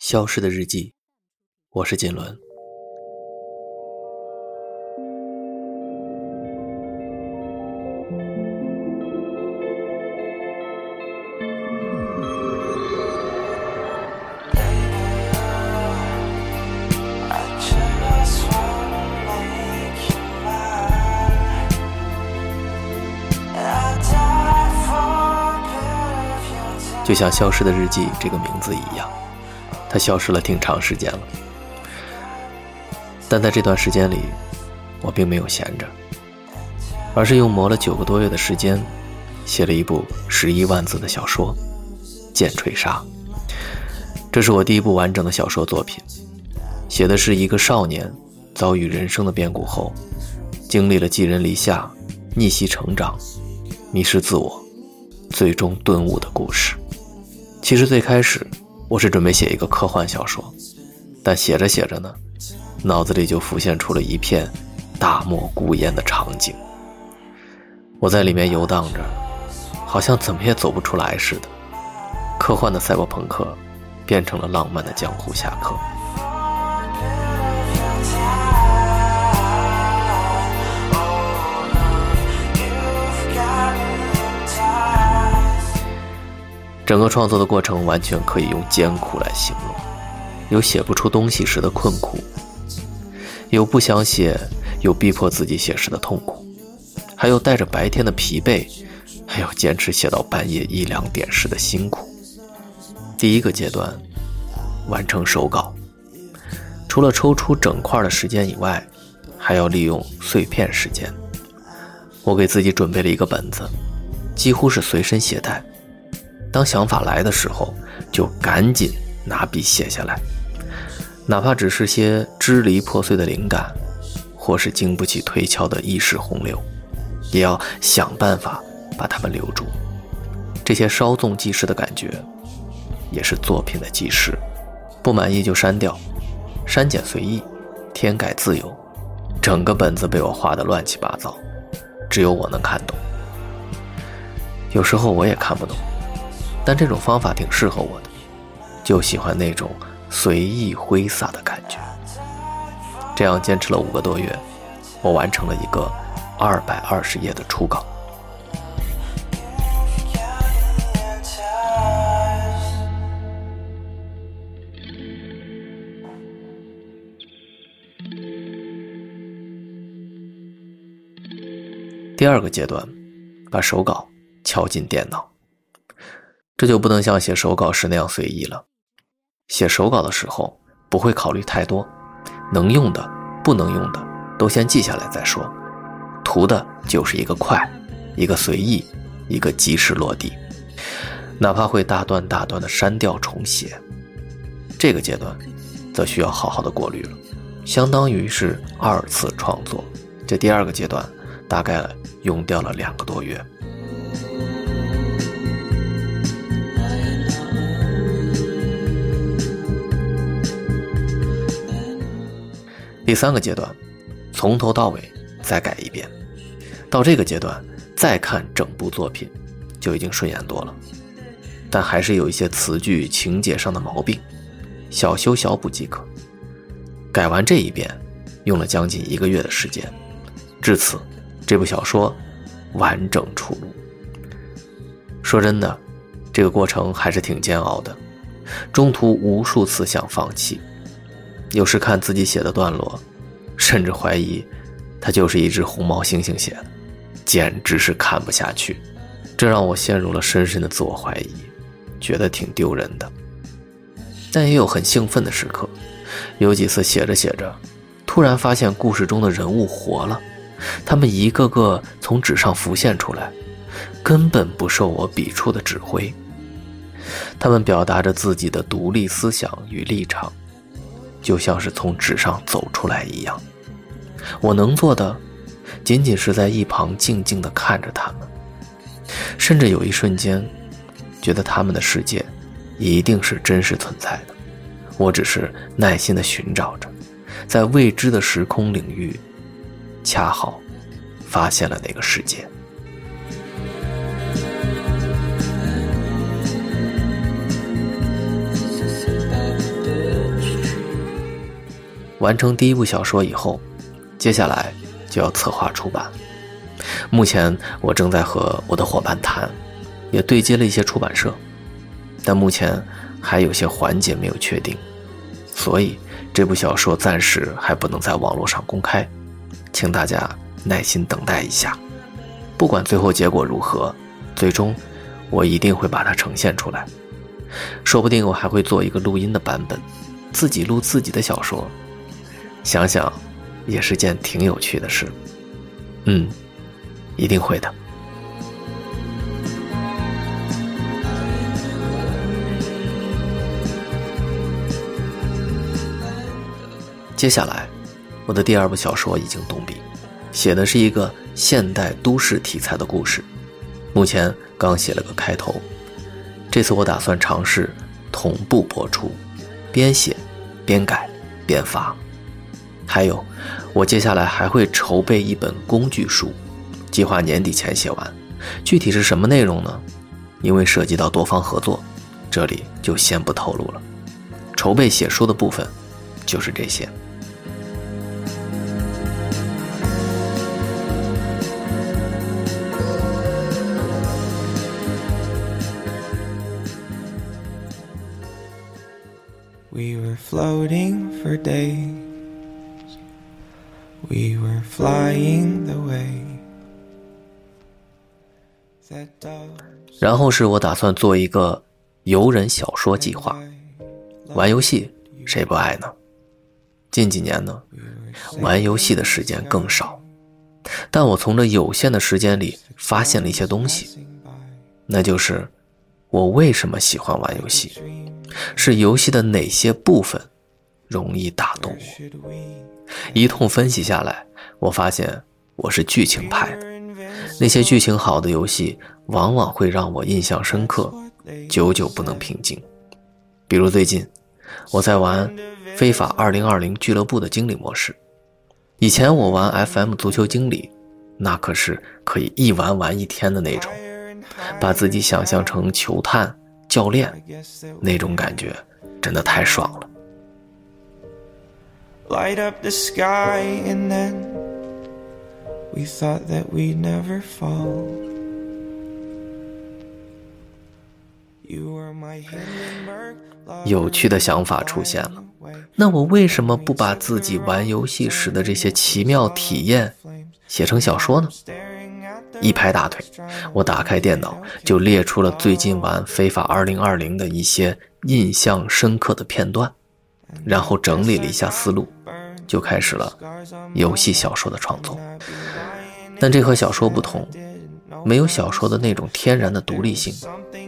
消失的日记，我是锦纶。就像《消失的日记》这个名字一样，他消失了挺长时间了。但在这段时间里，我并没有闲着，而是用磨了九个多月的时间，写了一部十一万字的小说《剑锤杀》。这是我第一部完整的小说作品，写的是一个少年遭遇人生的变故后，经历了寄人篱下、逆袭成长、迷失自我，最终顿悟的故事。其实最开始，我是准备写一个科幻小说，但写着写着呢，脑子里就浮现出了一片大漠孤烟的场景。我在里面游荡着，好像怎么也走不出来似的。科幻的赛博朋克，变成了浪漫的江湖侠客。整个创作的过程完全可以用艰苦来形容，有写不出东西时的困苦，有不想写，有逼迫自己写时的痛苦，还有带着白天的疲惫，还有坚持写到半夜一两点时的辛苦。第一个阶段，完成手稿，除了抽出整块的时间以外，还要利用碎片时间。我给自己准备了一个本子，几乎是随身携带。当想法来的时候，就赶紧拿笔写下来，哪怕只是些支离破碎的灵感，或是经不起推敲的意识洪流，也要想办法把它们留住。这些稍纵即逝的感觉，也是作品的基石。不满意就删掉，删减随意，添改自由。整个本子被我画得乱七八糟，只有我能看懂。有时候我也看不懂。但这种方法挺适合我的，就喜欢那种随意挥洒的感觉。这样坚持了五个多月，我完成了一个二百二十页的初稿。第二个阶段，把手稿敲进电脑。这就不能像写手稿时那样随意了。写手稿的时候不会考虑太多，能用的、不能用的都先记下来再说，图的就是一个快，一个随意，一个及时落地。哪怕会大段大段的删掉重写，这个阶段则需要好好的过滤了，相当于是二次创作。这第二个阶段大概用掉了两个多月。第三个阶段，从头到尾再改一遍，到这个阶段再看整部作品，就已经顺眼多了。但还是有一些词句、情节上的毛病，小修小补即可。改完这一遍，用了将近一个月的时间，至此，这部小说完整出炉。说真的，这个过程还是挺煎熬的，中途无数次想放弃。有时看自己写的段落，甚至怀疑，他就是一只红毛猩猩写的，简直是看不下去。这让我陷入了深深的自我怀疑，觉得挺丢人的。但也有很兴奋的时刻，有几次写着写着，突然发现故事中的人物活了，他们一个个从纸上浮现出来，根本不受我笔触的指挥，他们表达着自己的独立思想与立场。就像是从纸上走出来一样，我能做的，仅仅是在一旁静静地看着他们，甚至有一瞬间，觉得他们的世界，一定是真实存在的，我只是耐心地寻找着，在未知的时空领域，恰好，发现了那个世界。完成第一部小说以后，接下来就要策划出版。目前我正在和我的伙伴谈，也对接了一些出版社，但目前还有些环节没有确定，所以这部小说暂时还不能在网络上公开，请大家耐心等待一下。不管最后结果如何，最终我一定会把它呈现出来。说不定我还会做一个录音的版本，自己录自己的小说，想想也是件挺有趣的事。嗯。一定会的。接下来，我的第二部小说已经动笔，写的是一个现代都市题材的故事，目前刚写了个开头。这次我打算尝试同步播出，边写边改边发。还有，我接下来还会筹备一本工具书。计划年底前写完，具体是什么内容呢？因为涉及到多方合作，这里就先不透露了。筹备写书的部分，就是这些。We were floating for days. We were flying the way. 然后是我打算做一个游人小说计划，玩游戏谁不爱呢？近几年呢，玩游戏的时间更少，但我从这有限的时间里发现了一些东西，那就是我为什么喜欢玩游戏，是游戏的哪些部分容易打动我？一通分析下来，我发现我是剧情派的。那些剧情好的游戏，往往会让我印象深刻，久久不能平静。比如最近，我在玩《非法2020俱乐部》的经理模式。以前我玩 FM 足球经理，那可是可以一玩玩一天的那种，把自己想象成球探、教练，那种感觉真的太爽了。Light up the sky and then we thought that we'd never fall. You were my Hindenburg. 有趣的想法出现了，那我为什么不把自己玩游戏时的这些奇妙体验写成小说呢？一拍大腿，我打开电脑就列出了最近玩《非法2020》的一些印象深刻的片段，然后整理了一下思路。就开始了游戏小说的创作，但这和小说不同，没有小说的那种天然的独立性，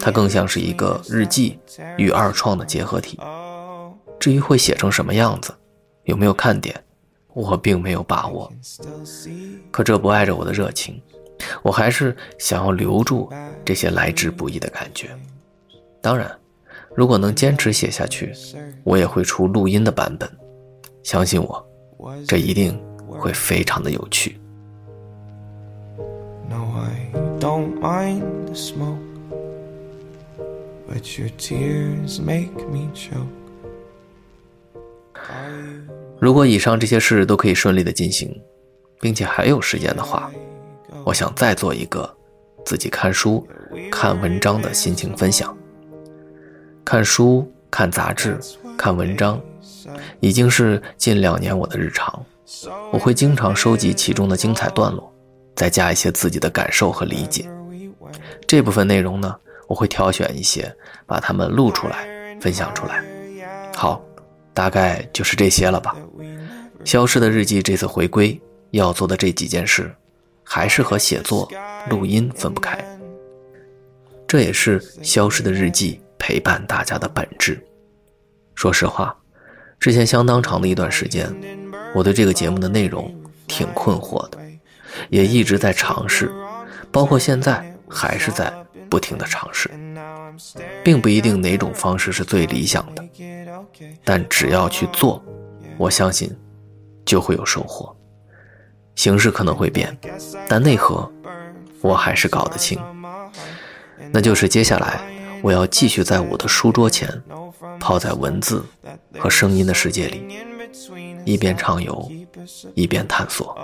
它更像是一个日记与二创的结合体。至于会写成什么样子，有没有看点，我并没有把握。可这不碍着我的热情，我还是想要留住这些来之不易的感觉。当然，如果能坚持写下去，我也会出录音的版本。相信我，这一定会非常的有趣。如果以上这些事都可以顺利的进行，并且还有时间的话，我想再做一个自己看书、看文章的心情分享。看书、看杂志、看文章。已经是近两年我的日常，我会经常收集其中的精彩段落，再加一些自己的感受和理解。这部分内容呢，我会挑选一些，把它们录出来，分享出来。好，大概就是这些了吧。消失的日记这次回归要做的这几件事，还是和写作、录音分不开。这也是消失的日记陪伴大家的本质。说实话。之前相当长的一段时间，我对这个节目的内容挺困惑的，也一直在尝试，包括现在还是在不停的尝试，并不一定哪种方式是最理想的，但只要去做，我相信就会有收获。形式可能会变，但内核我还是搞得清。那就是接下来我要继续在我的书桌前。泡在文字和声音的世界里，一边畅游，一边探索，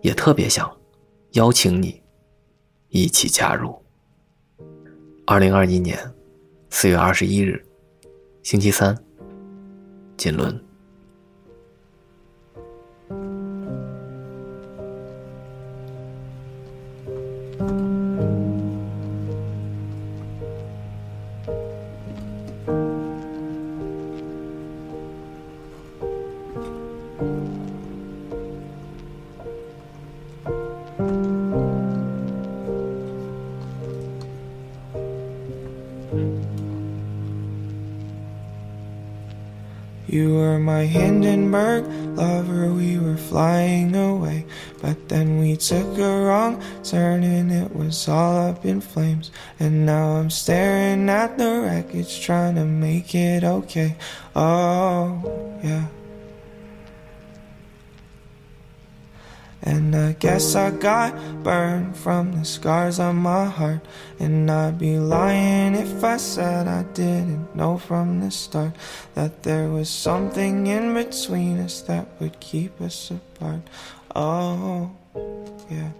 也特别想邀请你一起加入。二零二一年四月二十一日，星期三，锦纶。You were my Hindenburg lover, we were flying away. But then we took a wrong turn and it was all up in flames. And now I'm staring at the wreckage, trying to make it okay. Oh, yeah. And I guess I got burned from the scars on my heart. And I'd be lying if I said I didn't know from the start that there was something in between us that would keep us apart. Oh, yeah.